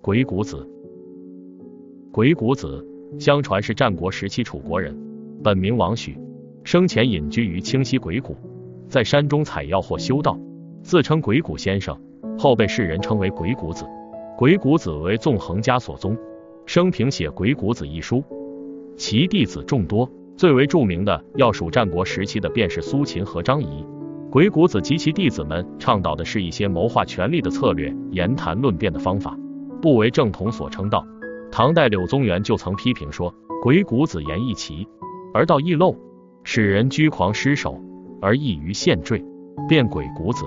鬼谷子，鬼谷子，相传是战国时期楚国人，本名王许，生前隐居于清溪鬼谷，在山中采药或修道，自称鬼谷先生，后被世人称为鬼谷子。鬼谷子为纵横家所宗，生平写《鬼谷子》一书，其弟子众多，最为著名的要数战国时期的便是苏秦和张仪。鬼谷子及其弟子们倡导的是一些谋划权力的策略，言谈论辩的方法。不为正统所称道。唐代柳宗元就曾批评说：“鬼谷子言易奇，而道易漏，使人居狂失守，而易于陷坠，变鬼谷子。”